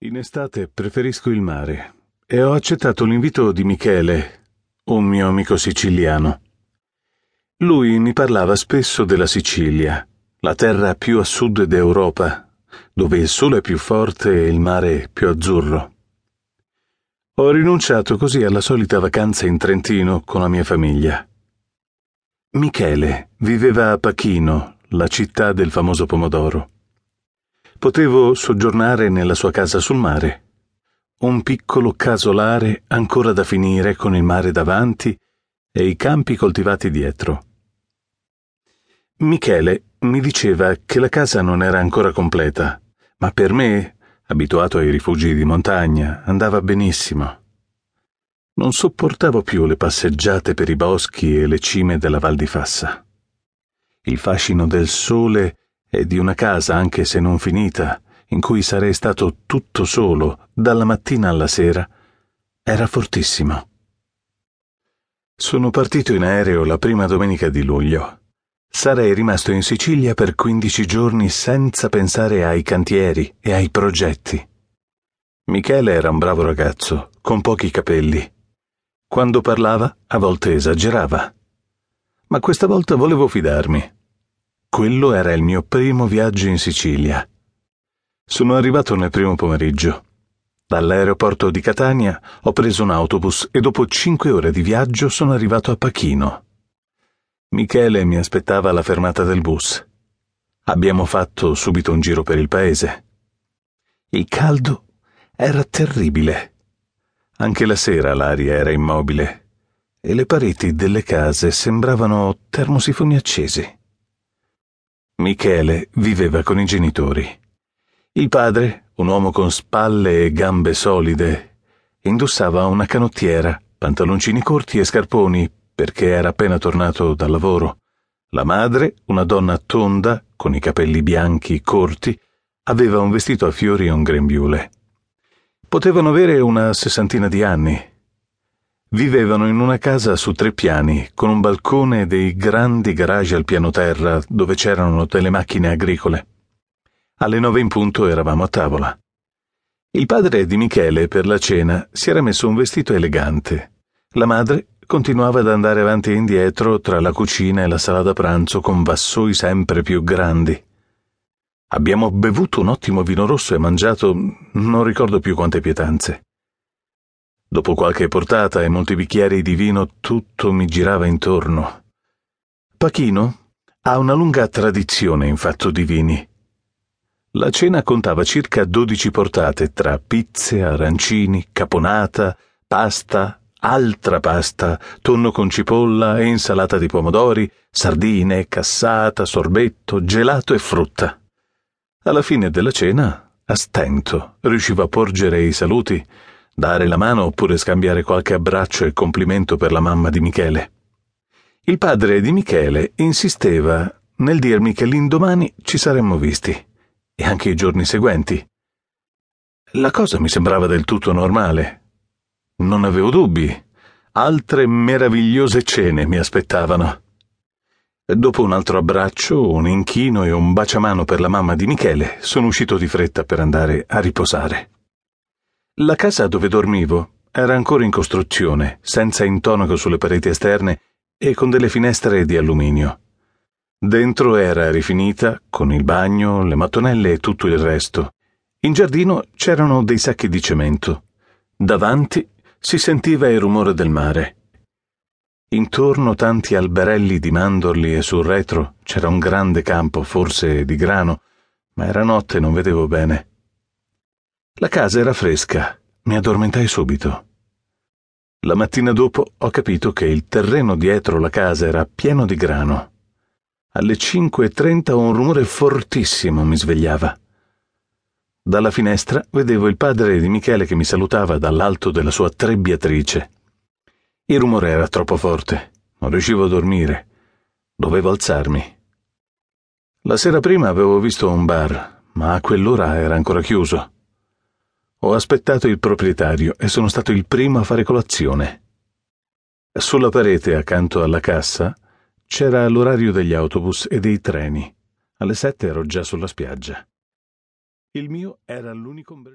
In estate preferisco il mare e ho accettato l'invito di Michele, un mio amico siciliano. Lui mi parlava spesso della Sicilia, la terra più a sud d'Europa, dove il sole è più forte e il mare più azzurro. Ho rinunciato così alla solita vacanza in Trentino con la mia famiglia. Michele viveva a Pachino, la città del famoso pomodoro. Potevo soggiornare nella sua casa sul mare, un piccolo casolare ancora da finire con il mare davanti e i campi coltivati dietro. Michele mi diceva che la casa non era ancora completa, ma per me, abituato ai rifugi di montagna, andava benissimo. Non sopportavo più le passeggiate per i boschi e le cime della Val di Fassa. Il fascino del sole e di una casa, anche se non finita, in cui sarei stato tutto solo dalla mattina alla sera, era fortissimo. Sono partito in aereo la prima domenica di luglio. Sarei rimasto in Sicilia per quindici giorni senza pensare ai cantieri e ai progetti. Michele era un bravo ragazzo, con pochi capelli quando parlava, a volte esagerava. Ma questa volta volevo fidarmi. Quello era il mio primo viaggio in Sicilia. Sono arrivato nel primo pomeriggio. Dall'aeroporto di Catania ho preso un autobus e dopo cinque ore di viaggio sono arrivato a Pachino. Michele mi aspettava alla fermata del bus. Abbiamo fatto subito un giro per il paese. Il caldo era terribile. Anche la sera l'aria era immobile e le pareti delle case sembravano termosifoni accesi. Michele viveva con i genitori. Il padre, un uomo con spalle e gambe solide, indossava una canottiera, pantaloncini corti e scarponi perché era appena tornato dal lavoro. La madre, una donna tonda, con i capelli bianchi corti, aveva un vestito a fiori e un grembiule. Potevano avere una sessantina di anni. Vivevano in una casa su tre piani, con un balcone e dei grandi garage al piano terra dove c'erano delle macchine agricole. Alle nove in punto eravamo a tavola. Il padre di Michele per la cena si era messo un vestito elegante. La madre continuava ad andare avanti e indietro tra la cucina e la sala da pranzo con vassoi sempre più grandi. Abbiamo bevuto un ottimo vino rosso e mangiato non ricordo più quante pietanze. Dopo qualche portata e molti bicchieri di vino tutto mi girava intorno. Pachino ha una lunga tradizione in fatto di vini. La cena contava circa dodici portate tra pizze, arancini, caponata, pasta, altra pasta, tonno con cipolla e insalata di pomodori, sardine, cassata, sorbetto, gelato e frutta. Alla fine della cena, a stento, riusciva a porgere i saluti, dare la mano oppure scambiare qualche abbraccio e complimento per la mamma di Michele. Il padre di Michele insisteva nel dirmi che l'indomani ci saremmo visti, e anche i giorni seguenti. La cosa mi sembrava del tutto normale. Non avevo dubbi. Altre meravigliose cene mi aspettavano. Dopo un altro abbraccio, un inchino e un baciamano per la mamma di Michele, sono uscito di fretta per andare a riposare. La casa dove dormivo era ancora in costruzione, senza intonaco sulle pareti esterne e con delle finestre di alluminio. Dentro era rifinita, con il bagno, le mattonelle e tutto il resto. In giardino c'erano dei sacchi di cemento. Davanti si sentiva il rumore del mare. Intorno tanti alberelli di mandorli e sul retro c'era un grande campo, forse di grano, ma era notte e non vedevo bene. La casa era fresca, mi addormentai subito. La mattina dopo ho capito che il terreno dietro la casa era pieno di grano. Alle 5.30 un rumore fortissimo mi svegliava. Dalla finestra vedevo il padre di Michele che mi salutava dall'alto della sua trebbiatrice. Il rumore era troppo forte, non riuscivo a dormire. Dovevo alzarmi. La sera prima avevo visto un bar, ma a quell'ora era ancora chiuso. Ho aspettato il proprietario e sono stato il primo a fare colazione. Sulla parete accanto alla cassa c'era l'orario degli autobus e dei treni. Alle sette ero già sulla spiaggia. Il mio era l'unico ombrello.